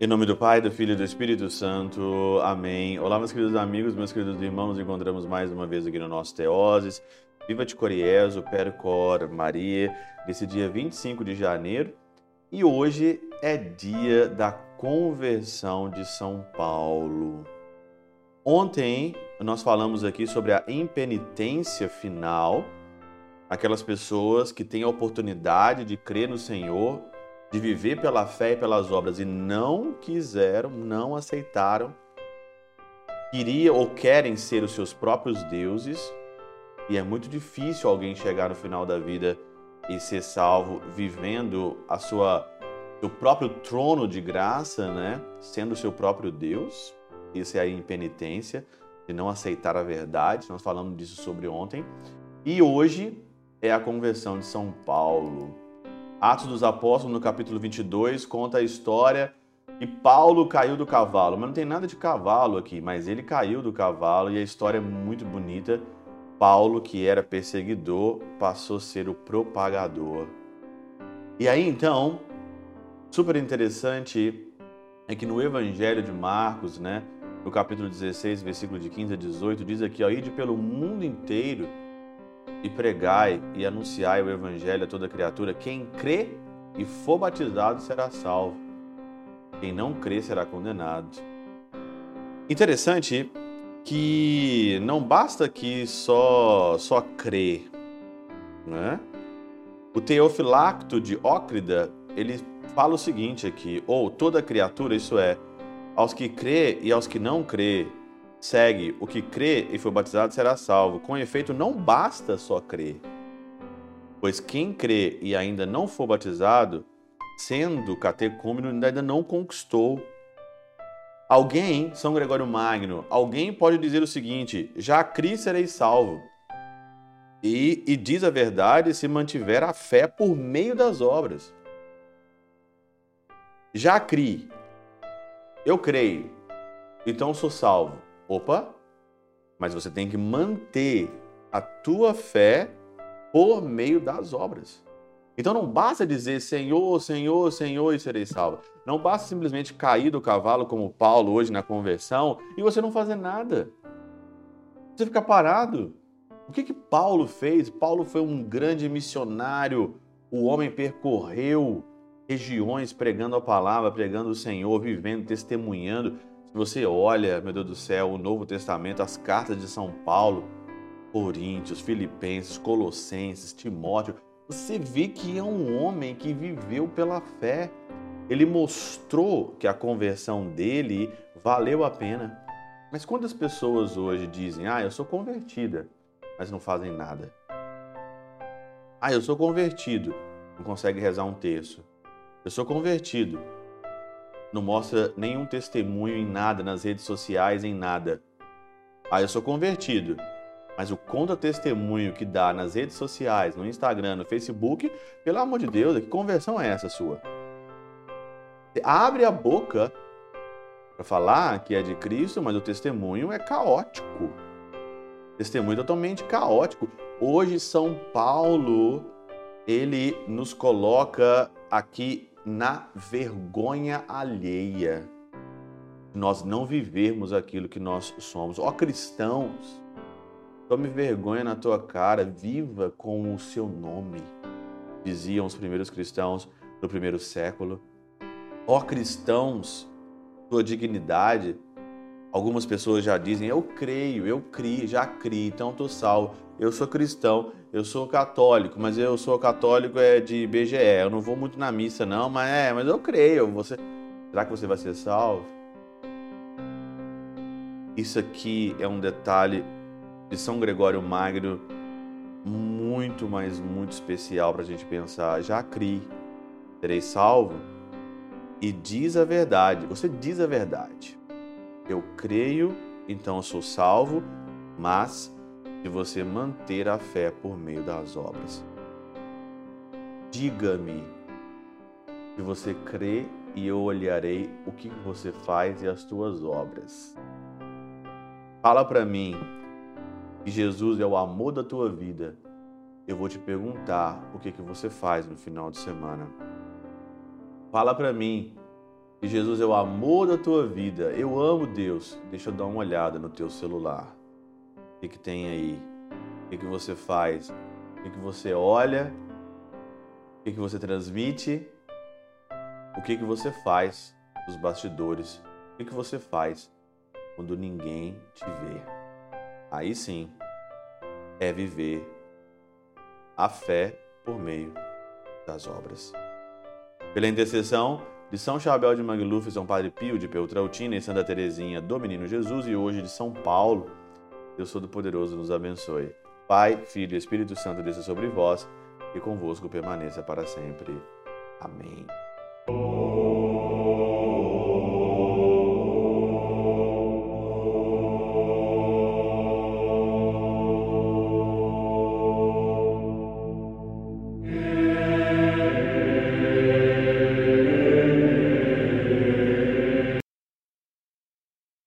Em nome do Pai, do Filho e do Espírito Santo. Amém. Olá, meus queridos amigos, meus queridos irmãos. Nos encontramos mais uma vez aqui no nosso Teoses. Viva de Coriezo, Percor, Maria, nesse dia 25 de janeiro. E hoje é dia da conversão de São Paulo. Ontem nós falamos aqui sobre a impenitência final, aquelas pessoas que têm a oportunidade de crer no Senhor de viver pela fé e pelas obras e não quiseram, não aceitaram, queriam ou querem ser os seus próprios deuses, e é muito difícil alguém chegar no final da vida e ser salvo vivendo a sua seu próprio trono de graça, né? Sendo o seu próprio Deus. Isso é a impenitência de não aceitar a verdade. Nós falamos disso sobre ontem. E hoje é a conversão de São Paulo. Atos dos Apóstolos, no capítulo 22, conta a história que Paulo caiu do cavalo. Mas não tem nada de cavalo aqui, mas ele caiu do cavalo e a história é muito bonita. Paulo, que era perseguidor, passou a ser o propagador. E aí então, super interessante é que no Evangelho de Marcos, né, no capítulo 16, versículo de 15 a 18, diz aqui: ó, ide pelo mundo inteiro e pregai e anunciai o evangelho a toda criatura. Quem crê e for batizado será salvo. Quem não crê será condenado. Interessante que não basta que só só crer, né? O Teofilacto de Ócrida, ele fala o seguinte aqui, ou toda criatura, isso é, aos que crê e aos que não crê, segue: o que crê e foi batizado será salvo. Com efeito, não basta só crer. Pois quem crê e ainda não for batizado, sendo catecúmeno, ainda não conquistou. Alguém, São Gregório Magno, alguém pode dizer o seguinte: já criei serei salvo. E, e diz a verdade se mantiver a fé por meio das obras. Já criei, eu creio, então sou salvo. Opa, mas você tem que manter a tua fé por meio das obras. Então não basta dizer Senhor, Senhor, Senhor e serei salvo. Não basta simplesmente cair do cavalo como Paulo hoje na conversão e você não fazer nada. Você fica parado. O que que Paulo fez? Paulo foi um grande missionário. O homem percorreu regiões pregando a palavra, pregando o Senhor, vivendo, testemunhando. Se você olha, meu Deus do céu, o Novo Testamento, as cartas de São Paulo, Coríntios, Filipenses, Colossenses, Timóteo, você vê que é um homem que viveu pela fé. Ele mostrou que a conversão dele valeu a pena. Mas quantas pessoas hoje dizem: Ah, eu sou convertida, mas não fazem nada? Ah, eu sou convertido, não consegue rezar um terço. Eu sou convertido, não mostra nenhum testemunho em nada nas redes sociais, em nada. Ah, eu sou convertido. Mas o contra-testemunho que dá nas redes sociais, no Instagram, no Facebook, pelo amor de Deus, que conversão é essa sua? Você abre a boca para falar que é de Cristo, mas o testemunho é caótico. Testemunho totalmente caótico. Hoje São Paulo, ele nos coloca aqui na vergonha alheia. Nós não vivermos aquilo que nós somos. Ó cristãos, tome vergonha na tua cara, viva com o seu nome, diziam os primeiros cristãos do primeiro século. Ó cristãos, tua dignidade. Algumas pessoas já dizem, eu creio, eu criei, já criei, então estou salvo. Eu sou cristão, eu sou católico, mas eu sou católico é de BGE. Eu não vou muito na missa não, mas é, mas eu creio. Você, será que você vai ser salvo? Isso aqui é um detalhe de São Gregório Magno muito, mas muito especial para a gente pensar. Já criei, serei salvo e diz a verdade. Você diz a verdade. Eu creio, então eu sou salvo, mas de você manter a fé por meio das obras. Diga-me que você crê e eu olharei o que você faz e as tuas obras. Fala para mim que Jesus é o amor da tua vida. Eu vou te perguntar o que que você faz no final de semana. Fala para mim E Jesus é o amor da tua vida. Eu amo Deus. Deixa eu dar uma olhada no teu celular. O que, tem aí? O que, você faz? O que, você olha? O que, você transmite? O que, que você faz nos bastidores? O que, que você faz quando ninguém te vê? Aí sim é viver a fé por meio das obras. Pela intercessão de São Chabel de Mangluf, São Padre Pio de Peltrautina e Santa Teresinha do Menino Jesus e hoje de São Paulo, Deus Todo-Poderoso nos abençoe. Pai, Filho e Espírito Santo desça sobre vós e convosco permaneça para sempre. Amém.